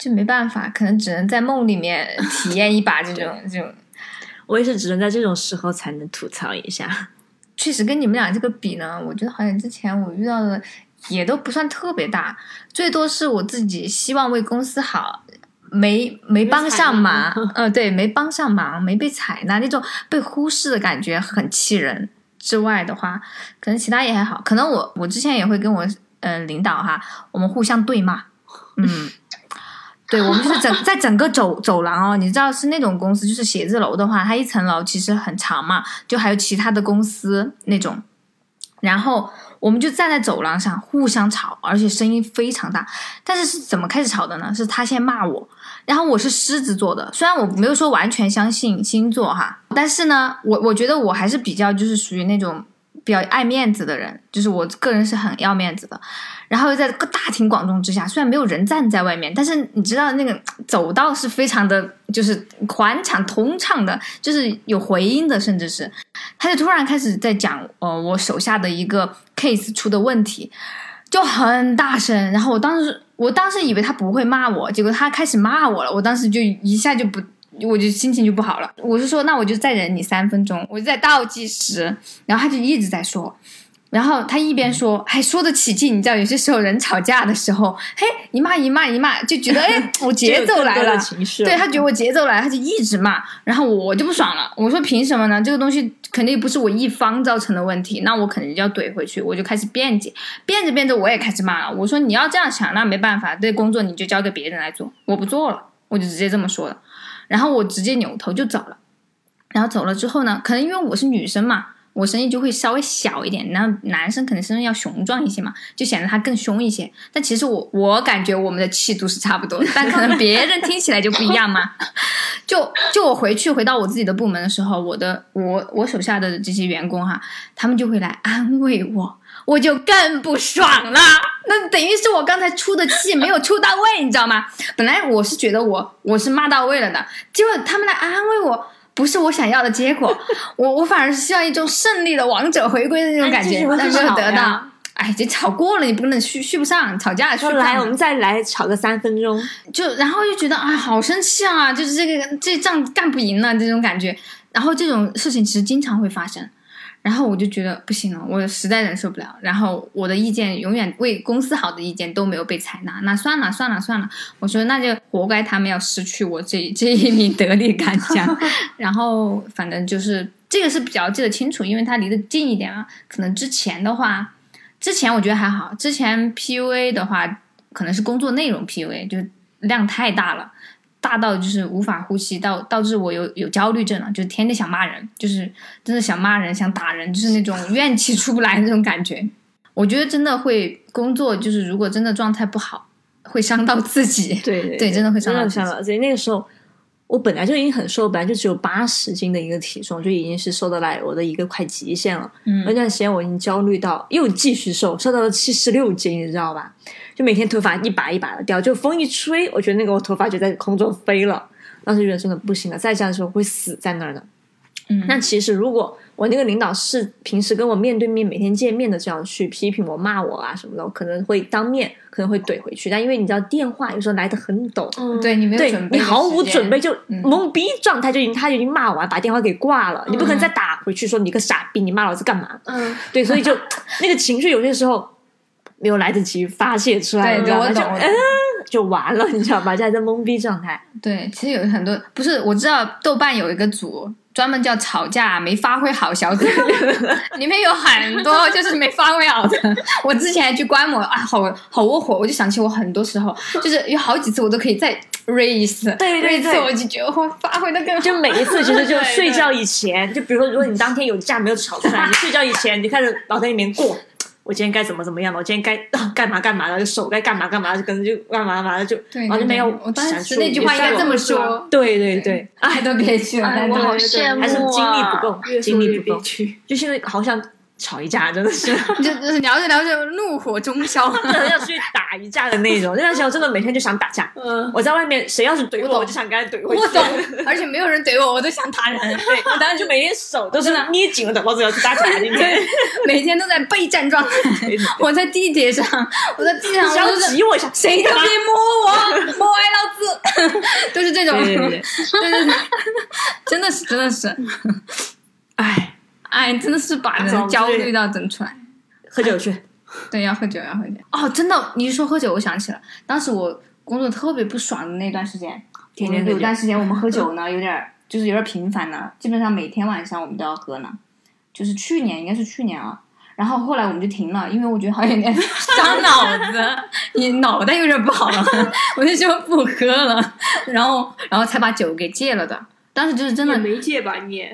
就没办法，可能只能在梦里面 体验一把这种这种。我也是只能在这种时候才能吐槽一下。确实，跟你们俩这个比呢，我觉得好像之前我遇到的也都不算特别大，最多是我自己希望为公司好，没没帮上忙。呃，对，没帮上忙，没被采纳，那种被忽视的感觉很气人。之外的话，可能其他也还好。可能我我之前也会跟我嗯领导哈，我们互相对骂，嗯。对，我们就是整在整个走走廊哦，你知道是那种公司，就是写字楼的话，它一层楼其实很长嘛，就还有其他的公司那种，然后我们就站在走廊上互相吵，而且声音非常大。但是是怎么开始吵的呢？是他先骂我，然后我是狮子座的，虽然我没有说完全相信星座哈，但是呢，我我觉得我还是比较就是属于那种。比较爱面子的人，就是我个人是很要面子的。然后在大庭广众之下，虽然没有人站在外面，但是你知道那个走道是非常的，就是宽敞通畅的，就是有回音的，甚至是，他就突然开始在讲，呃，我手下的一个 case 出的问题，就很大声。然后我当时，我当时以为他不会骂我，结果他开始骂我了，我当时就一下就不。我就心情就不好了。我是说，那我就再忍你三分钟，我就在倒计时。然后他就一直在说，然后他一边说还说的起劲。你知道，有些时候人吵架的时候，嘿，一骂一骂一骂，就觉得哎，我节奏来了，对他觉得我节奏来了，他就一直骂。然后我就不爽了，我说凭什么呢？这个东西肯定不是我一方造成的问题，那我肯定就要怼回去。我就开始辩解，辩着辩着我也开始骂了。我说你要这样想，那没办法，这工作你就交给别人来做，我不做了，我就直接这么说了。然后我直接扭头就走了，然后走了之后呢，可能因为我是女生嘛，我声音就会稍微小一点，然后男生肯定声音要雄壮一些嘛，就显得他更凶一些。但其实我我感觉我们的气度是差不多，但可能别人听起来就不一样嘛。就就我回去回到我自己的部门的时候，我的我我手下的这些员工哈，他们就会来安慰我。我就更不爽了，那等于是我刚才出的气没有出到位，你知道吗？本来我是觉得我我是骂到位了的，结果他们来安慰我，不是我想要的结果，我我反而是需要一种胜利的王者回归的那种感觉，但没有得到。哎，这吵过了，你不能续续不上，吵架续不上。来，我们再来吵个三分钟，就然后就觉得啊，好生气啊，就是这个这仗干不赢了这种感觉，然后这种事情其实经常会发生。然后我就觉得不行了，我实在忍受不了。然后我的意见永远为公司好的意见都没有被采纳，那算了算了算了，我说那就活该他们要失去我这这一名得力干将。然后反正就是这个是比较记得清楚，因为他离得近一点嘛。可能之前的话，之前我觉得还好，之前 PUA 的话可能是工作内容 PUA，就量太大了。大到就是无法呼吸，到导致我有有焦虑症了，就是天天想骂人，就是真的想骂人、想打人，就是那种 怨气出不来那种感觉。我觉得真的会工作，就是如果真的状态不好，会伤到自己。对 对，真的会伤到自己。那个时候。我本来就已经很瘦，本来就只有八十斤的一个体重，就已经是瘦到来我的一个快极限了。嗯，那段时间我已经焦虑到又继续瘦，瘦到了七十六斤，你知道吧？就每天头发一把一把的掉，就风一吹，我觉得那个我头发就在空中飞了。当时觉得真的不行了，再这样的时候会死在那儿的。嗯，那其实如果我那个领导是平时跟我面对面每天见面的这样去批评我骂我啊什么的，我可能会当面可能会怼回去。但因为你知道电话有时候来的很陡，对你没有准备，你毫无准备就懵逼状态就已经他已经骂完把电话给挂了，你不可能再打回去说你个傻逼，你骂老子干嘛？嗯，对，所以就 那个情绪有些时候没有来得及发泄出来，你知道吗？就嗯就完了，你知道吧？就还在懵逼状态。对，其实有很多不是我知道豆瓣有一个组。专门叫吵架没发挥好小组，里面有很多 就是没发挥好的。我之前还去观摩啊，好好窝火，我就想起我很多时候就是有好几次我都可以再 raise，对对对，我就觉得我发挥的更好。就每一次其实就 睡觉以前，就比如说如果你当天有架没有吵出来，你睡觉以前你就开始脑袋里面过。我今天该怎么怎么样了？我今天该 干嘛干嘛了？就手该干嘛干嘛，就可能就干嘛干嘛了，就完全没有。我当时那句话应该这么说。对对对，爱都别去了，我好羡慕还是精力不够，精力不够，就现在好想。吵一架真的是，就 就是聊着聊着怒火中烧，真的要去打一架的那种。那段时间我真的每天就想打架。嗯，我在外面谁要是怼我，我就想跟他怼回去。我懂，而且没有人怼我，我都想打人。对，我当时就每天手都是捏紧了的，老子要去打架。对，每天都在备战状态。我在地铁上，我在地铁上，要挤我一下，谁都别摸我，摸歪老子，都是这种。对对对，真的是真的是，哎。哎，真的是把人焦虑到整出来。喝酒去，对，要喝酒，要喝酒。哦，真的，你一说喝酒，我想起了当时我工作特别不爽的那段时间，天天有段时间我们喝酒呢，有点就是有点频繁呢，基本上每天晚上我们都要喝呢。就是去年，应该是去年啊。然后后来我们就停了，因为我觉得好像有点伤脑子，你脑袋有点不好了，我就说不喝了。然后，然后才把酒给戒了的。当时就是真的没戒吧你？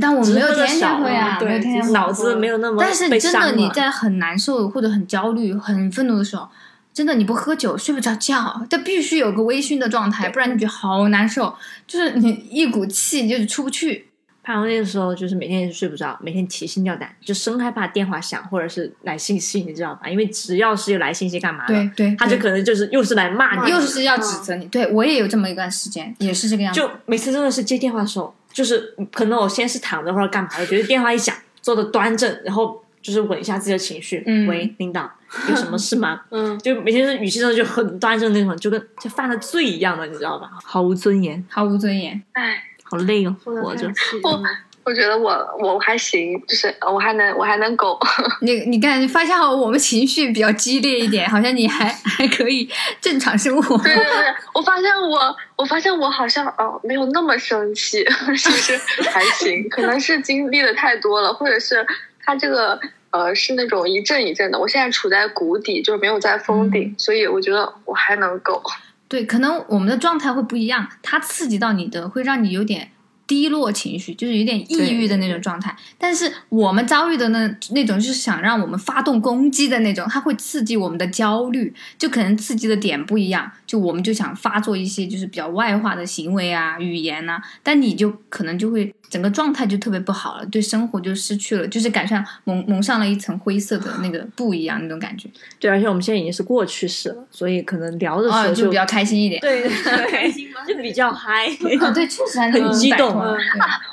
但我没有天天喝呀，没有天天脑子没有那么。但是真的，你在很难受或者很焦虑、很愤怒的时候，真的你不喝酒睡不着觉，但必须有个微醺的状态，不然你觉得好难受，就是你一股气就是出不去。然后那个时候就是每天也是睡不着，每天提心吊胆，就生害怕电话响或者是来信息，你知道吧？因为只要是有来信息干嘛的，对对，他就可能就是又是来骂你，又是要指责你。对我也有这么一段时间，也是这个样子。就每次真的是接电话的时候，就是可能我先是躺着或者干嘛的，觉得电话一响，坐的端正，然后就是稳一下自己的情绪。嗯喂，领导，有什么事吗？嗯，就每天是语气上就很端正那种，就跟就犯了罪一样的，你知道吧？毫无尊严，毫无尊严。哎，好累哦，活着。我我觉得我我还行，就是我还能我还能苟。你你看，发现我们情绪比较激烈一点，好像你还还可以正常生活。对对对，我发现我我发现我好像哦没有那么生气，是不是还行？可能是经历的太多了，或者是他这个呃是那种一阵一阵的。我现在处在谷底，就是没有在峰顶，所以我觉得我还能苟。对，可能我们的状态会不一样，它刺激到你的，会让你有点低落情绪，就是有点抑郁的那种状态。但是我们遭遇的那那种，就是想让我们发动攻击的那种，它会刺激我们的焦虑，就可能刺激的点不一样。就我们就想发作一些就是比较外化的行为啊、语言呐、但你就可能就会整个状态就特别不好了，对生活就失去了，就是赶上蒙蒙上了一层灰色的那个 布一样那种感觉。对，而且我们现在已经是过去式了，所以可能聊的时哦，候就比较开心一点。对对对，心吗？就比较嗨。哦，对，确实很激动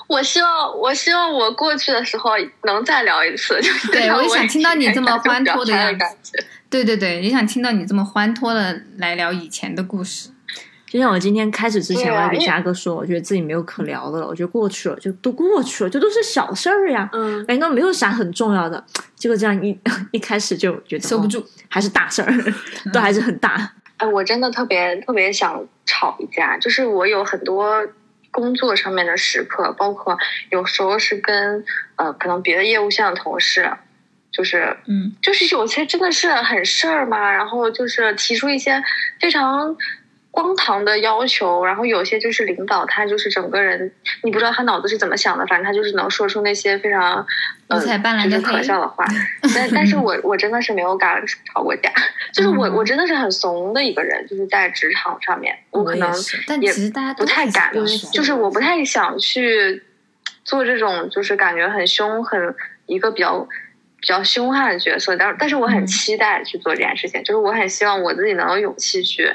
我希望我希望我过去的时候能再聊一次，就是对我也想听到你这么欢脱的样子感觉。对对对，也想听到你这么欢脱的来聊以前的故事。就像我今天开始之前，我也给因为嘉哥说，我觉得自己没有可聊的了，我觉得过去了，就都过去了，这都是小事儿呀，嗯，感觉到没有啥很重要的。结果这样一 一开始就觉得哦收不住，还是大事儿，都还是很大。哎，我真的特别特别想吵一架，就是我有很多工作上面的时刻，包括有时候是跟呃可能别的业务线的同事，就是嗯就是有些真的是很事儿嘛，然后就是提出一些非常荒唐的要求，然后有些就是领导他就是整个人，你不知道他脑子是怎么想的，反正他就是能说出那些非常呃五彩斑斓就是可笑的话，但但是我我真的是没有敢吵过架，就是我嗯。我真的是很怂的一个人，就是在职场上面，我可能也不太敢就是我不太想去做这种就是感觉很凶很一个比较比较凶悍的角色，但但是我很嗯。期待去做这件事情，就是我很希望我自己能有勇气去，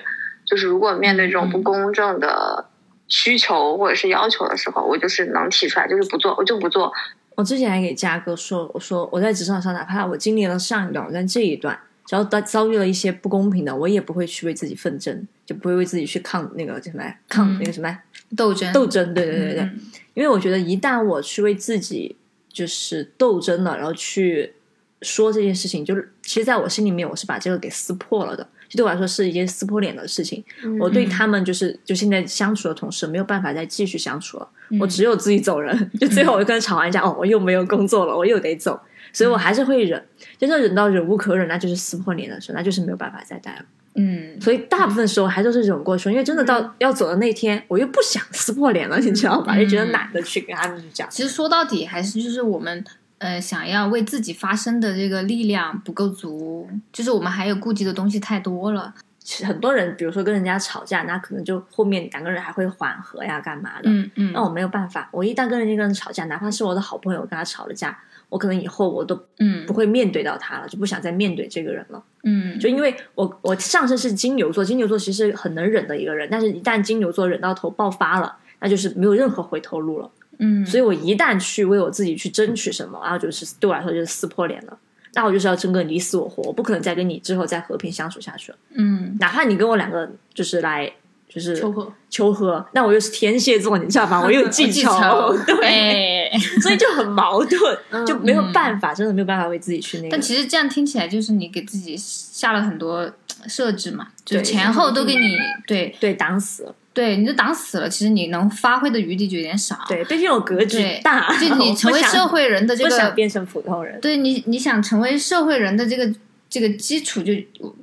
就是如果面对这种不嗯。公正的需求或者是要求的时候，我就是能提出来，就是不做我就不做，我之前还给嘉哥说，我说我在职场上，哪怕我经历了上一段，我在这一段，只要遭遭遇了一些不公平的，我也不会去为自己奋争，就不会为自己去抗那个叫什么抗、嗯。那个什么来斗争。斗争。对对对对，嗯因为我觉得一旦我去为自己就是斗争了，然后去说这件事情，就是其实在我心里面，我是把这个给撕破了的。就对我来说是一件撕破脸的事情。嗯我对他们就是就现在相处的同事没有办法再继续相处了，嗯我只有自己走人。就最后我就跟他吵完架，哦，我又没有工作了，我又得走，所以我还是会忍。真正忍到忍无可忍，那就是撕破脸的时候，那就是没有办法再待了。嗯，所以大部分时候还都是忍过去，因为真的到要走的那天，我又不想撕破脸了，你知道吧？嗯就觉得懒得去跟他们去讲。其实说到底还是就是我们呃想要为自己发声的这个力量不够足，就是我们还有顾忌的东西太多了。其实很多人，比如说跟人家吵架，那可能就后面两个人还会缓和呀，干嘛的？嗯嗯那我没有办法，我一旦跟人家一个人吵架，哪怕是我的好朋友，我跟他吵了架，我可能以后我都嗯不会面对到他了，就不想再面对这个人了。嗯，就因为我我上身是金牛座，金牛座其实很能忍的一个人，但是一旦金牛座忍到头爆发了，那就是没有任何回头路了。嗯，所以我一旦去为我自己去争取什么，然后就是对我来说就是撕破脸了。那我就是要争个你死我活，我不可能再跟你之后再和平相处下去了。嗯哪怕你跟我两个就是来就是求和，求和，那我又是天蝎座，你知道吗？我又有记记仇，对，哎，所以就很矛盾，嗯就没有办法，真的没有办法为自己去那个。但其实这样听起来就是你给自己下了很多设置嘛，就前后都给你对对挡死了，对，你就挡死了，其实你能发挥的余地就有点少。对，毕竟有格局对大，就你 成为社会人的这不想个，变成普通人。对你你想成为社会人的这个这个基础就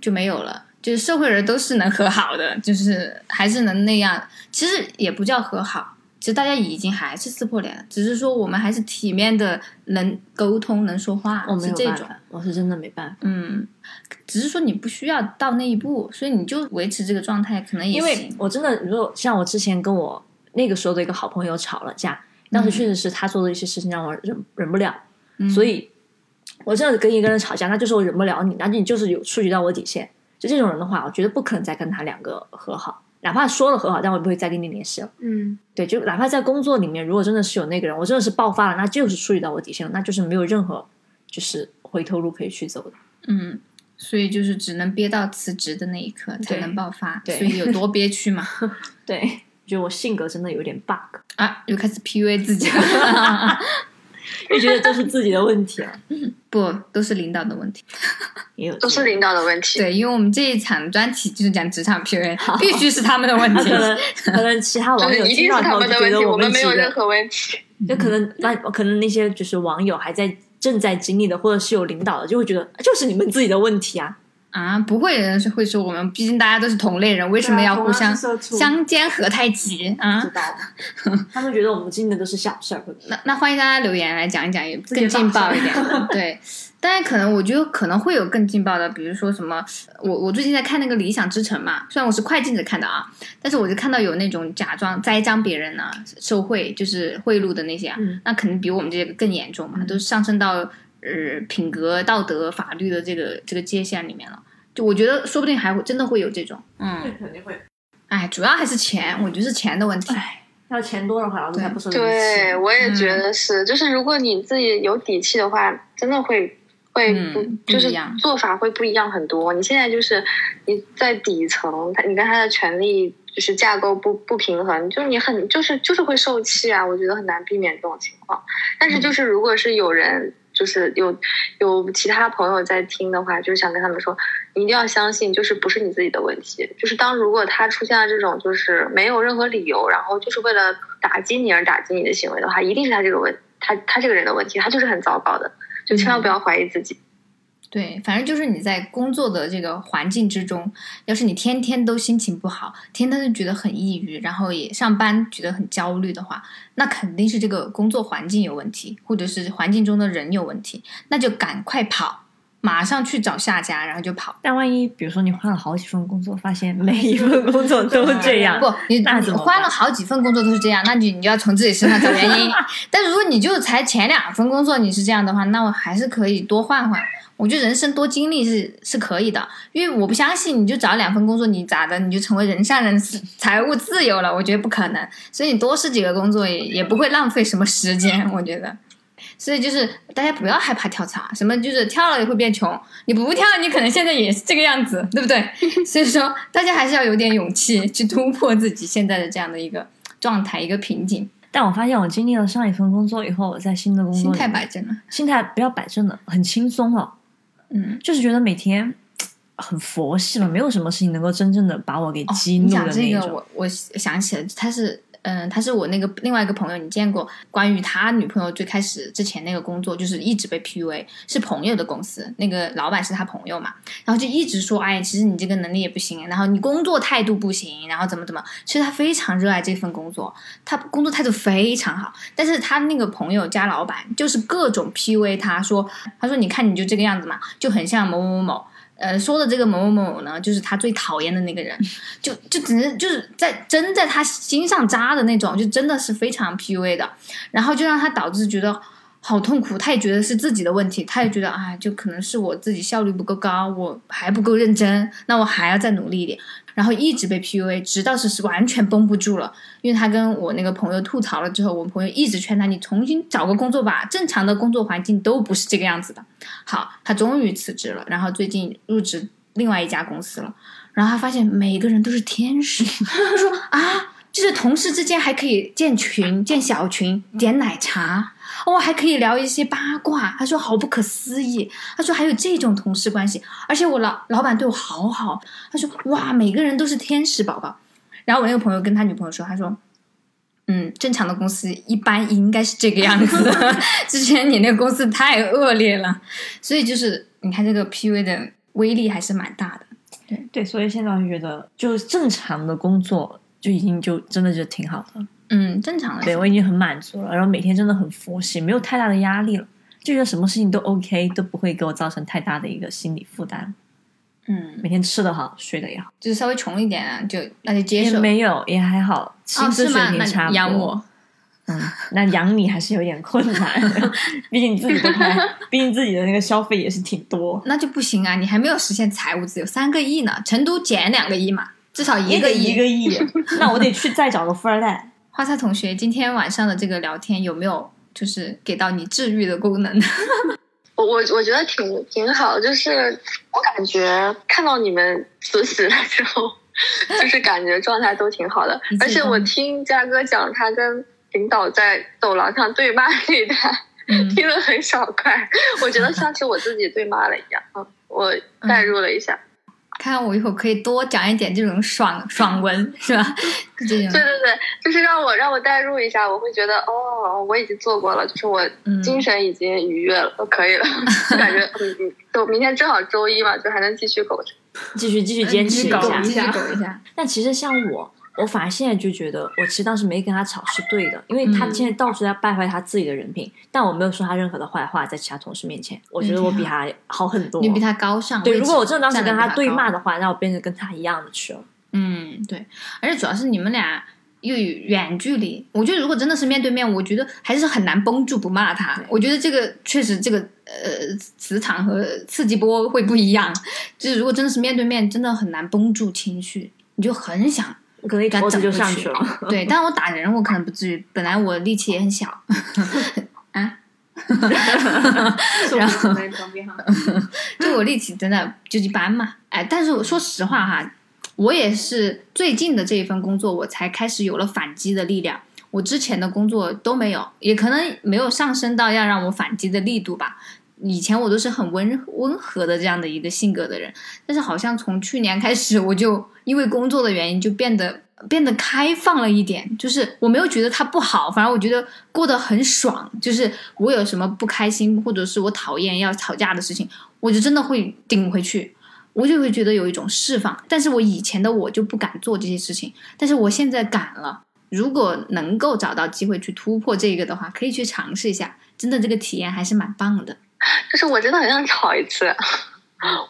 就没有了。就是社会人都是能和好的，就是还是能那样。其实也不叫和好，其实大家已经还是撕破脸了，只是说我们还是体面的，能沟通，能说话，我没是这种。我是真的没办法，嗯，只是说你不需要到那一步，所以你就维持这个状态，可能也因为行。我真的，如果像我之前跟我那个时候的一个好朋友吵了架，当时确实是他做的一些事情让我忍忍不了，嗯所以我真的跟一个人吵架，那就是我忍不了你，那你就是有触及到我底线。就这种人的话，我觉得不可能再跟他两个和好，哪怕说了和好，但我也不会再跟你联系了。嗯对，就哪怕在工作里面，如果真的是有那个人，我真的是爆发了，那就是触及到我底线了，那就是没有任何就是回头路可以去走的。嗯，所以就是只能憋到辞职的那一刻才能爆发，对所以有多憋屈嘛？对，觉得我性格真的有点 bug，啊，又开始 PUA 自己了，就觉得都是自己的问题了，不，都是领导的问题。也有都是领导的问题。对，因为我们这一场专题就是讲职场 PUA，必须是他们的问题。可能 可能其他网友听到以后就们的问题，觉得我们没有，任何问题。就可能那可能那些就是网友还在正在经历的，或者是有领导的，就会觉得就是你们自己的问题啊。啊，不会有人是会说我们，毕竟大家都是同类人，为什么要互相相煎何太急啊知？道，他们觉得我们经历的都是小事儿，那那欢迎大家留言来讲一讲，也更劲爆一点。对，但是可能我觉得可能会有更劲爆的，比如说什么，我我最近在看那个《理想之城》嘛，虽然我是快进着看的啊，但是我就看到有那种假装栽赃别人呢、受贿就是贿赂的那些啊，嗯那肯定比我们这个更严重嘛，都上升到呃品格、道德、法律的这个这个界限里面了。就我觉得说不定还会真的会有这种，嗯，肯定会。哎，主要还是钱，我觉得是钱的问题。要钱多的话，老子才不是对，我也觉嗯得是，就是如果你自己有底气的话，真的会会嗯不、就是做法会不一样很多。你现在就是你在底层，他你跟他的权利就是架构不不平衡，就是你很就是就是会受气啊，我觉得很难避免这种情况。但是就是如果是有人。就是有有其他朋友在听的话，就是想跟他们说，你一定要相信，就是不是你自己的问题。就是当如果他出现了这种就是没有任何理由，然后就是为了打击你而打击你的行为的话，一定是他这个问他他这个人的问题，他就是很糟糕的，就千万不要怀疑自己。对，反正就是你在工作的这个环境之中，要是你天天都心情不好，天天都觉得很抑郁，然后也上班觉得很焦虑的话，那肯定是这个工作环境有问题，或者是环境中的人有问题，那就赶快跑，马上去找下家，然后就跑。但万一比如说你换了好几份工作，发现 每一份工作都这样，不，你你那怎么换了好几份工作都是这样，那你你就要从自己身上找原因。但如果你就才前两份工作你是这样的话，那我还是可以多换换。我觉得人生多经历是是可以的，因为我不相信你就找两份工作，你咋的你就成为人上人财务自由了？我觉得不可能。所以你多试几个工作也也不会浪费什么时间，我觉得。所以就是大家不要害怕跳槽，什么就是跳了也会变穷，你不跳你可能现在也是这个样子，对不对？所以说大家还是要有点勇气去突破自己现在的这样的一个状态、一个瓶颈，但我发现我经历了上一份工作以后，我在新的工作心态摆正了。心态不要摆正了，很轻松了，嗯，就是觉得每天很佛系嘛，没有什么事情能够真正的把我给激怒的那种。个我我想起来，他是。嗯，他是我那个另外一个朋友，你见过？关于他女朋友最开始之前那个工作，就是一直被 PUA，是朋友的公司，那个老板是他朋友嘛，然后就一直说，哎，其实你这个能力也不行，然后你工作态度不行，然后怎么怎么。其实他非常热爱这份工作，他工作态度非常好，但是他那个朋友加老板就是各种 PUA 他说，他说你看你就这个样子嘛，就很像某某某。呃，说的这个某某某呢，就是他最讨厌的那个人，就就只能就是在针在他心上扎的那种，就真的是非常 PUA 的，然后就让他导致觉得好痛苦，他也觉得是自己的问题，他也觉得啊，就可能是我自己效率不够高，我还不够认真，那我还要再努力一点，然后一直被 PUA，直到是是完全绷不住了，因为他跟我那个朋友吐槽了之后，我朋友一直劝他，你重新找个工作吧，正常的工作环境都不是这个样子的。好，他终于辞职了，然后最近入职另外一家公司了，然后他发现每个人都是天使，他说啊。就是同事之间还可以建群、建小群、点奶茶，哦，还可以聊一些八卦。他说好不可思议，他说还有这种同事关系，而且我老老板对我好好。他说哇，每个人都是天使宝宝。然后我那个朋友跟他女朋友说，他说，嗯，正常的公司一般应该是这个样子，之前你那个公司太恶劣了，所以就是你看这个 PUA 的威力还是蛮大的。对，所以现在我就觉得，就是正常的工作就已经就真的就挺好的。嗯，正常的。对我已经很满足了，然后每天真的很佛系，没有太大的压力了，就觉得什么事情都 OK，都不会给我造成太大的一个心理负担。嗯，每天吃的好，睡得也好，就是稍微穷一点啊，就那就接受。也没有，也还好，薪哦，资水平差不多。你养我。嗯，那养你还是有点困难，毕竟你自己都开，毕竟自己的那个消费也是挺多。那就不行啊！你还没有实现财务自由，三个亿呢，成都减两个亿嘛，至少一个亿。一个亿，那我得去再找个富二代。花菜同学，今天晚上的这个聊天有没有就是给到你治愈的功能？我我我觉得挺挺好，就是我感觉看到你们辞职了之后，就是感觉状态都挺好的。而且我听嘉哥讲他跟领导在走廊上对骂那一段，听了很爽快，我觉得像是我自己对骂了一样，我代入了一下。看我一会儿可以多讲一点这种爽爽文，是吧？对对对，就是让我让我代入一下，我会觉得哦，我已经做过了，就是我精神已经愉悦了，可以了，就感觉嗯嗯，就明天正好周一嘛，就还能继续苟着，继续继续坚持一下，继续苟一下。但其实像我。我反而现在就觉得，我其实当时没跟他吵是对的，因为他现在到处在败坏他自己的人品，但我没有说他任何的坏话在其他同事面前，我觉得我比他好很多，你比他高尚。对，如果我真的当时跟他对骂的话，那我变成跟他一样的去了。嗯，对，而且主要是你们俩又远距离，我觉得如果真的是面对面，我觉得还是很难绷住不骂他。我觉得这个确实这个呃磁场和刺激波会不一样，就是如果真的是面对面，真的很难绷住情绪，你就很想。可能一头就上去了，对，但我打人我可能不至于，本来我力气也很小，啊，然后就我力气真的就一般嘛，哎，但是我说实话哈，我也是最近的这一份工作，我才开始有了反击的力量，我之前的工作都没有，也可能没有上升到要让我反击的力度吧。以前我都是很温温和的这样的一个性格的人，但是好像从去年开始，我就因为工作的原因就变得变得开放了一点。就是我没有觉得他不好，反而我觉得过得很爽。就是我有什么不开心，或者是我讨厌要吵架的事情，我就真的会顶回去，我就会觉得有一种释放。但是我以前的我就不敢做这些事情，但是我现在敢了。如果能够找到机会去突破这个的话，可以去尝试一下，真的这个体验还是蛮棒的。就是我真的很想吵一次，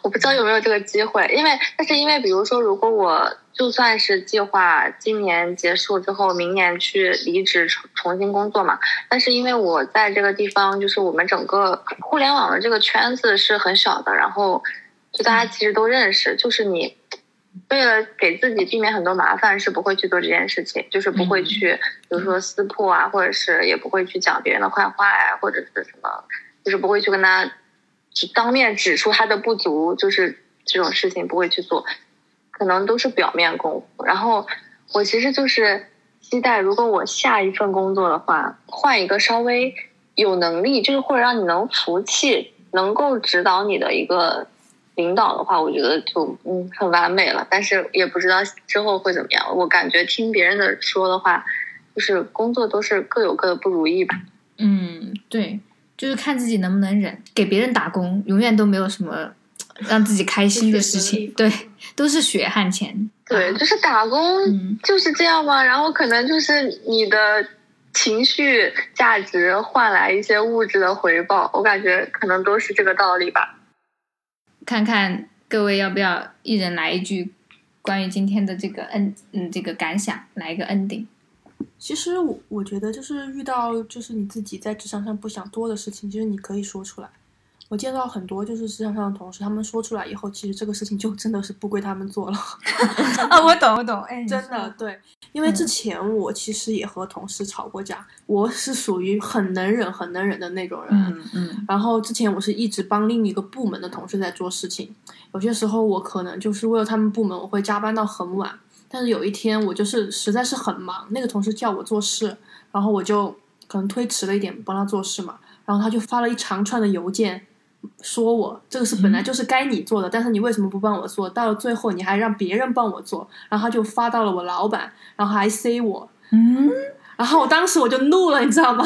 我不知道有没有这个机会，因为但是因为比如说，如果我就算是计划今年结束之后，明年去离职重重新工作嘛，但是因为我在这个地方，就是我们整个互联网的这个圈子是很小的，然后就大家其实都认识，就是你为了给自己避免很多麻烦，是不会去做这件事情，就是不会去，比如说撕破啊，或者是也不会去讲别人的坏话呀，或者是什么。就是不会去跟他当面指出他的不足，就是这种事情不会去做，可能都是表面功夫。然后我其实就是期待，如果我下一份工作的话，换一个稍微有能力，就是或者让你能服气、能够指导你的一个领导的话，我觉得就嗯很完美了。但是也不知道之后会怎么样。我感觉听别人的说的话，就是工作都是各有各的不如意吧。嗯，对。就是看自己能不能忍，给别人打工永远都没有什么让自己开心的事情，对，都是血汗钱。对，就是打工就是这样嘛。然后可能就是你的情绪价值换来一些物质的回报，我感觉可能都是这个道理吧。看看各位要不要一人来一句关于今天的这个嗯嗯这个感想，来一个 ending。其实我我觉得就是遇到就是你自己在职场上不想多的事情，其实你可以说出来。我见到很多就是职场上的同事，他们说出来以后，其实这个事情就真的是不归他们做了。啊，我懂，我懂，哎，真的对，因为之前我其实也和同事吵过架，我是属于很能忍、很能忍的那种人。嗯嗯。然后之前我是一直帮另一个部门的同事在做事情，有些时候我可能就是为了他们部门，我会加班到很晚。但是有一天我就是实在是很忙，那个同事叫我做事，然后我就可能推迟了一点帮他做事嘛，然后他就发了一长串的邮件，说我这个是本来就是该你做的，但是你为什么不帮我做到了最后你还让别人帮我做，然后他就发到了我老板，然后还 C 我，嗯，然后我当时我就怒了，你知道吗？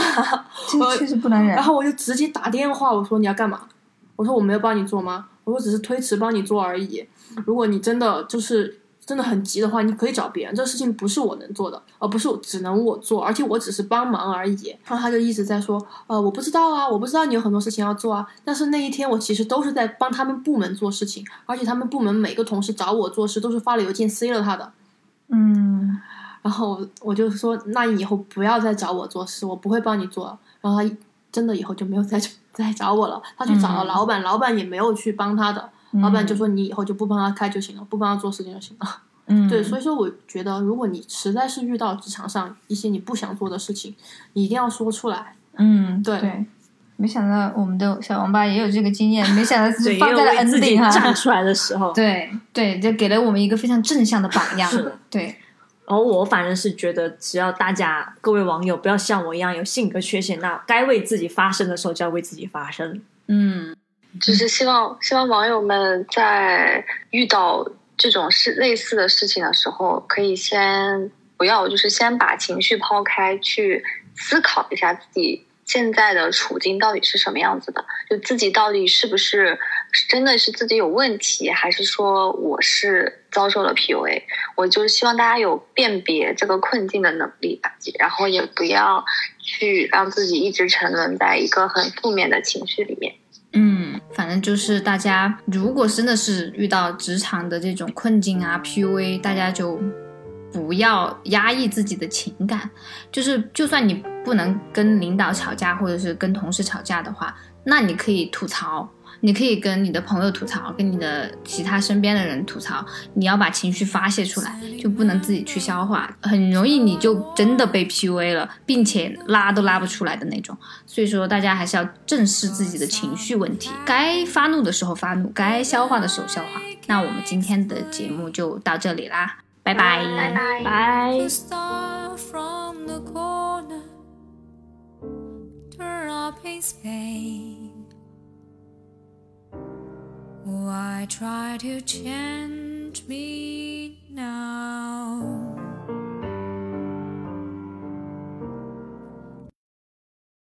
这确实不能忍。然后我就直接打电话，我说你要干嘛？我说我没有帮你做吗？我说只是推迟帮你做而已。如果你真的就是。真的很急的话，你可以找别人。这个事情不是我能做的，而不是只能我做，而且我只是帮忙而已。然后他就一直在说，呃，我不知道啊，我不知道你有很多事情要做啊。但是那一天我其实都是在帮他们部门做事情，而且他们部门每个同事找我做事都是发了邮件 C 了他的。嗯，然后我我就说，那你以后不要再找我做事，我不会帮你做。然后他真的以后就没有再 再找我了，他去找了老板，老板也没有去帮他的，老板就说你以后就不帮他开就行了，不帮他做事情就行了。嗯，对，所以说我觉得，如果你实在是遇到职场上一些你不想做的事情，你一定要说出来。嗯，对对。没想到我们的小王八也有这个经验，没想到对，放在了自己。站出来的时候。对对，就给了我们一个非常正向的榜样。是的对，然后我反正是觉得，只要大家各位网友不要像我一样有性格缺陷，那该为自己发声的时候就要为自己发声。嗯就是希望希望网友们在遇到这种事类似的事情的时候，可以先不要，就是先把情绪抛开，去思考一下自己现在的处境到底是什么样子的，就自己到底是不是真的是自己有问题，还是说我是遭受了 PUA？我就是希望大家有辨别这个困境的能力吧，然后也不要去让自己一直沉沦在一个很负面的情绪里面。嗯，反正就是大家如果真的是遇到职场的这种困境啊，PUA，大家就不要压抑自己的情感。就是就算你不能跟领导吵架，或者是跟同事吵架的话，那你可以吐槽。你可以跟你的朋友吐槽，跟你的其他身边的人吐槽，你要把情绪发泄出来，就不能自己去消化，很容易你就真的被 PUA 了，并且拉都拉不出来的那种。所以说，大家还是要正视自己的情绪问题，该发怒的时候发怒，该消化的时候消化。那我们今天的节目就到这里啦，拜拜，拜拜。拜。Why try to change me now?